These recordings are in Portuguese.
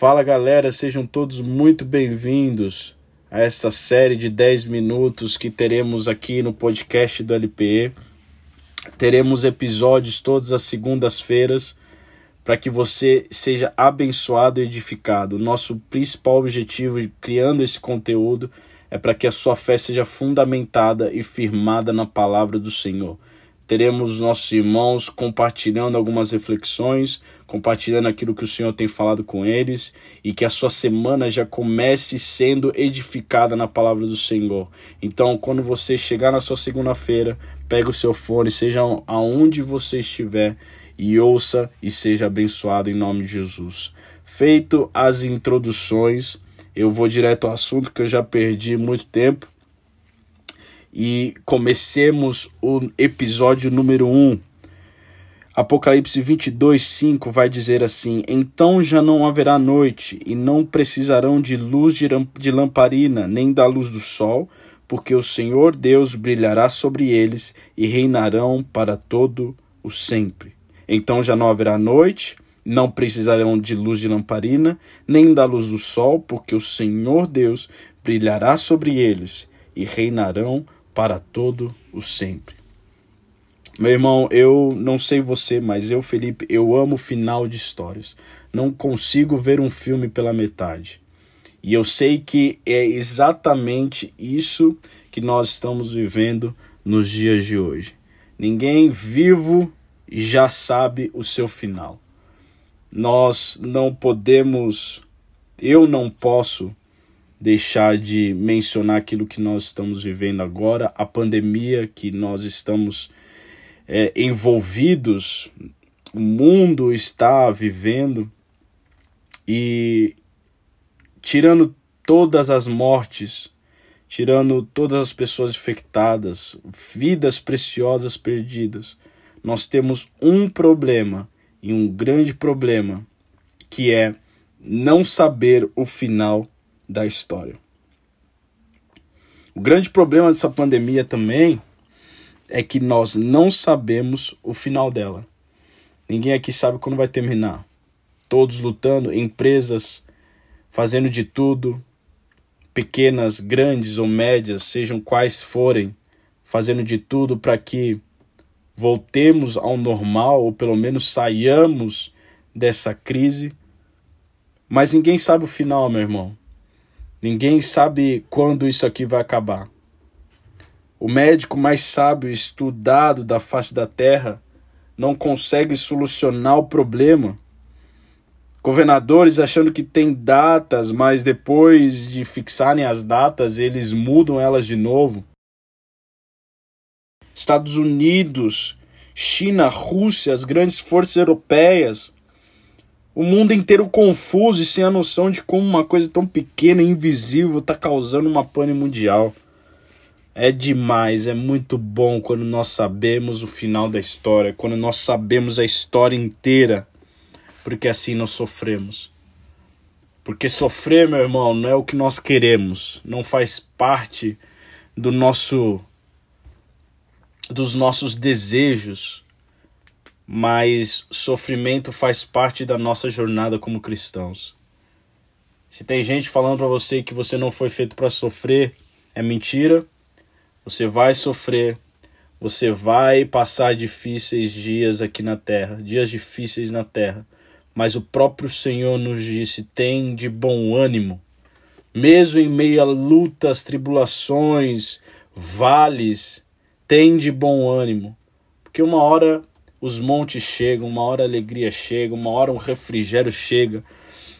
Fala galera, sejam todos muito bem-vindos a essa série de 10 minutos que teremos aqui no podcast do LPE. Teremos episódios todas as segundas-feiras para que você seja abençoado e edificado. Nosso principal objetivo criando esse conteúdo é para que a sua fé seja fundamentada e firmada na palavra do Senhor. Teremos nossos irmãos compartilhando algumas reflexões, compartilhando aquilo que o Senhor tem falado com eles e que a sua semana já comece sendo edificada na palavra do Senhor. Então, quando você chegar na sua segunda-feira, pega o seu fone, seja aonde você estiver e ouça e seja abençoado em nome de Jesus. Feito as introduções, eu vou direto ao assunto que eu já perdi muito tempo e comecemos o episódio número 1. Apocalipse 22, 5 vai dizer assim: Então já não haverá noite, e não precisarão de luz de lamparina, nem da luz do sol, porque o Senhor Deus brilhará sobre eles e reinarão para todo o sempre. Então já não haverá noite, não precisarão de luz de lamparina, nem da luz do sol, porque o Senhor Deus brilhará sobre eles e reinarão para todo o sempre. Meu irmão, eu não sei você, mas eu, Felipe, eu amo final de histórias. Não consigo ver um filme pela metade. E eu sei que é exatamente isso que nós estamos vivendo nos dias de hoje. Ninguém vivo já sabe o seu final. Nós não podemos, eu não posso deixar de mencionar aquilo que nós estamos vivendo agora, a pandemia que nós estamos é, envolvidos, o mundo está vivendo e tirando todas as mortes, tirando todas as pessoas infectadas, vidas preciosas perdidas nós temos um problema e um grande problema que é não saber o final da história. O grande problema dessa pandemia também é que nós não sabemos o final dela. Ninguém aqui sabe quando vai terminar. Todos lutando, empresas fazendo de tudo, pequenas, grandes ou médias, sejam quais forem, fazendo de tudo para que voltemos ao normal, ou pelo menos saiamos dessa crise. Mas ninguém sabe o final, meu irmão. Ninguém sabe quando isso aqui vai acabar. O médico mais sábio estudado da face da terra não consegue solucionar o problema. Governadores achando que tem datas, mas depois de fixarem as datas, eles mudam elas de novo. Estados Unidos, China, Rússia, as grandes forças europeias, o mundo inteiro confuso e sem a noção de como uma coisa tão pequena e invisível está causando uma pane mundial. É demais, é muito bom quando nós sabemos o final da história, quando nós sabemos a história inteira, porque assim nós sofremos. Porque sofrer, meu irmão, não é o que nós queremos, não faz parte do nosso dos nossos desejos, mas sofrimento faz parte da nossa jornada como cristãos. Se tem gente falando para você que você não foi feito para sofrer, é mentira. Você vai sofrer, você vai passar difíceis dias aqui na terra, dias difíceis na terra. Mas o próprio Senhor nos disse: tem de bom ânimo. Mesmo em meio a lutas, tribulações, vales, tem de bom ânimo, porque uma hora os montes chegam, uma hora a alegria chega, uma hora um refrigério chega,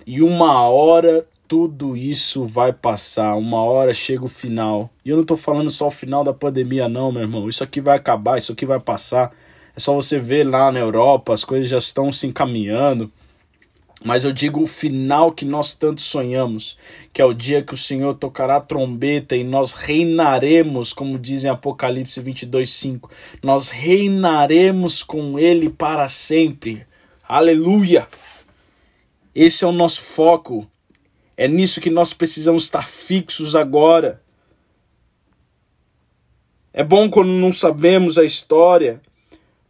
e uma hora tudo isso vai passar, uma hora chega o final. E eu não estou falando só o final da pandemia, não, meu irmão. Isso aqui vai acabar, isso aqui vai passar. É só você ver lá na Europa, as coisas já estão se encaminhando. Mas eu digo o final que nós tanto sonhamos, que é o dia que o Senhor tocará a trombeta e nós reinaremos, como diz em Apocalipse 22, 5. Nós reinaremos com Ele para sempre. Aleluia! Esse é o nosso foco. É nisso que nós precisamos estar fixos agora. É bom quando não sabemos a história,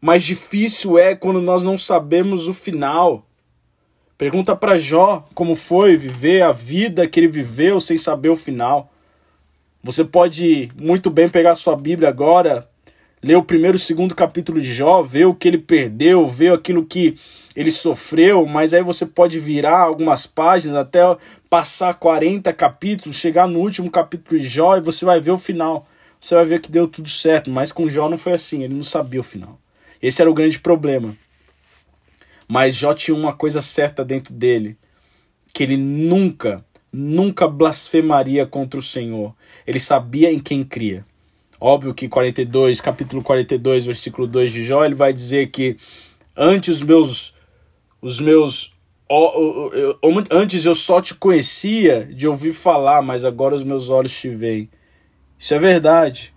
mas difícil é quando nós não sabemos o final. Pergunta para Jó como foi viver a vida que ele viveu sem saber o final. Você pode muito bem pegar sua Bíblia agora, ler o primeiro e segundo capítulo de Jó, ver o que ele perdeu, ver aquilo que ele sofreu, mas aí você pode virar algumas páginas até passar 40 capítulos, chegar no último capítulo de Jó e você vai ver o final. Você vai ver que deu tudo certo, mas com Jó não foi assim, ele não sabia o final. Esse era o grande problema. Mas Jó tinha uma coisa certa dentro dele, que ele nunca, nunca blasfemaria contra o Senhor. Ele sabia em quem cria. Óbvio que 42, capítulo 42, versículo 2 de Jó, ele vai dizer que antes os meus os meus antes eu só te conhecia de ouvir falar, mas agora os meus olhos te veem. Isso é verdade.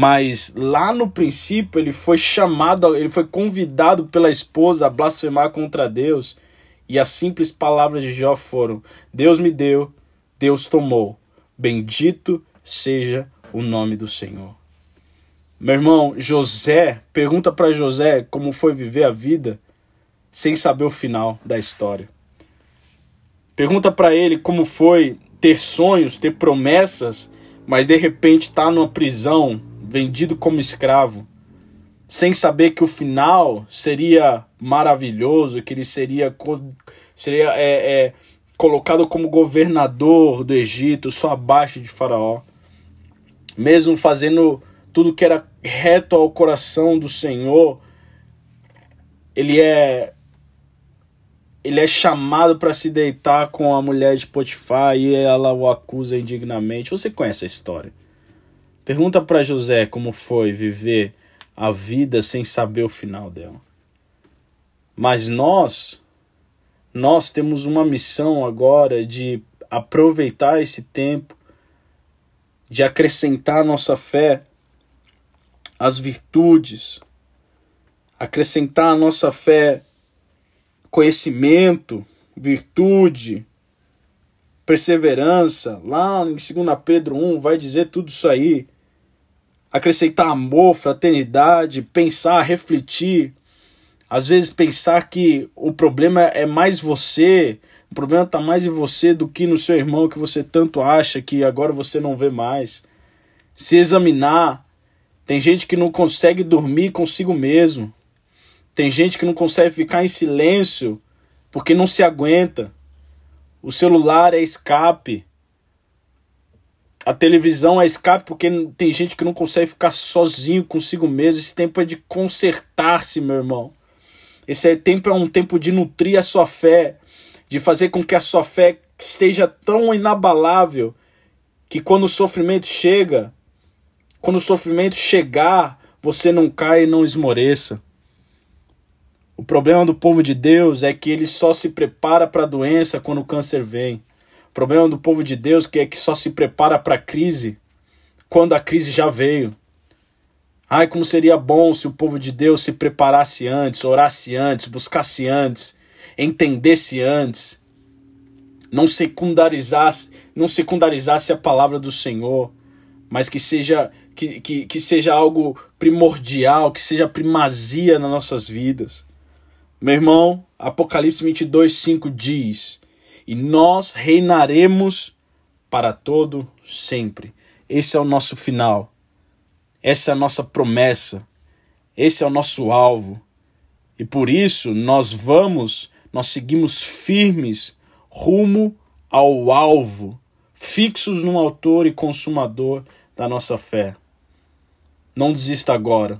Mas lá no princípio ele foi chamado, ele foi convidado pela esposa a blasfemar contra Deus. E as simples palavras de Jó foram: Deus me deu, Deus tomou. Bendito seja o nome do Senhor. Meu irmão, José, pergunta para José como foi viver a vida sem saber o final da história. Pergunta para ele como foi ter sonhos, ter promessas, mas de repente estar tá numa prisão vendido como escravo, sem saber que o final seria maravilhoso, que ele seria, seria é, é, colocado como governador do Egito, só abaixo de Faraó, mesmo fazendo tudo que era reto ao coração do Senhor, ele é ele é chamado para se deitar com a mulher de Potifar e ela o acusa indignamente. Você conhece a história? Pergunta para José como foi viver a vida sem saber o final dela. Mas nós, nós temos uma missão agora de aproveitar esse tempo, de acrescentar nossa fé as virtudes, acrescentar à nossa fé conhecimento, virtude, perseverança. Lá em 2 Pedro 1 vai dizer tudo isso aí acrescentar amor, fraternidade, pensar, refletir. Às vezes pensar que o problema é mais você, o problema está mais em você do que no seu irmão que você tanto acha que agora você não vê mais. Se examinar. Tem gente que não consegue dormir consigo mesmo. Tem gente que não consegue ficar em silêncio porque não se aguenta. O celular é escape. A televisão é escape porque tem gente que não consegue ficar sozinho consigo mesmo. Esse tempo é de consertar-se, meu irmão. Esse tempo é um tempo de nutrir a sua fé, de fazer com que a sua fé esteja tão inabalável que quando o sofrimento chega, quando o sofrimento chegar, você não caia e não esmoreça. O problema do povo de Deus é que ele só se prepara para a doença quando o câncer vem. O problema do povo de Deus que é que só se prepara para a crise quando a crise já veio. Ai, como seria bom se o povo de Deus se preparasse antes, orasse antes, buscasse antes, entendesse antes, não secundarizasse, não secundarizasse a palavra do Senhor, mas que seja que, que, que seja algo primordial, que seja primazia nas nossas vidas. Meu irmão, Apocalipse 22, 5 diz: e nós reinaremos para todo sempre. Esse é o nosso final. Essa é a nossa promessa. Esse é o nosso alvo. E por isso nós vamos, nós seguimos firmes rumo ao alvo, fixos no autor e consumador da nossa fé. Não desista agora.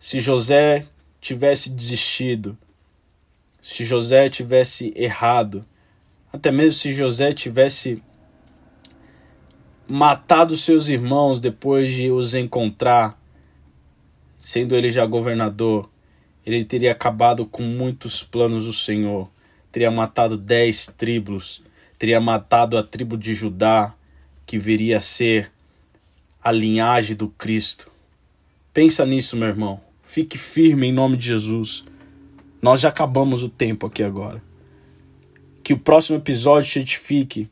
Se José tivesse desistido, se José tivesse errado, até mesmo se José tivesse matado seus irmãos depois de os encontrar, sendo ele já governador, ele teria acabado com muitos planos do Senhor. Teria matado dez tribos, teria matado a tribo de Judá, que viria a ser a linhagem do Cristo. Pensa nisso, meu irmão. Fique firme em nome de Jesus. Nós já acabamos o tempo aqui agora. Que o próximo episódio te edifique,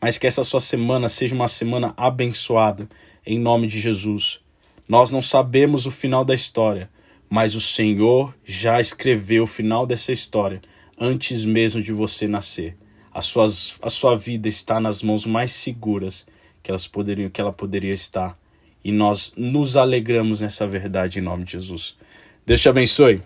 mas que essa sua semana seja uma semana abençoada, em nome de Jesus. Nós não sabemos o final da história, mas o Senhor já escreveu o final dessa história antes mesmo de você nascer. A, suas, a sua vida está nas mãos mais seguras que, elas poderiam, que ela poderia estar. E nós nos alegramos nessa verdade em nome de Jesus. Deus te abençoe.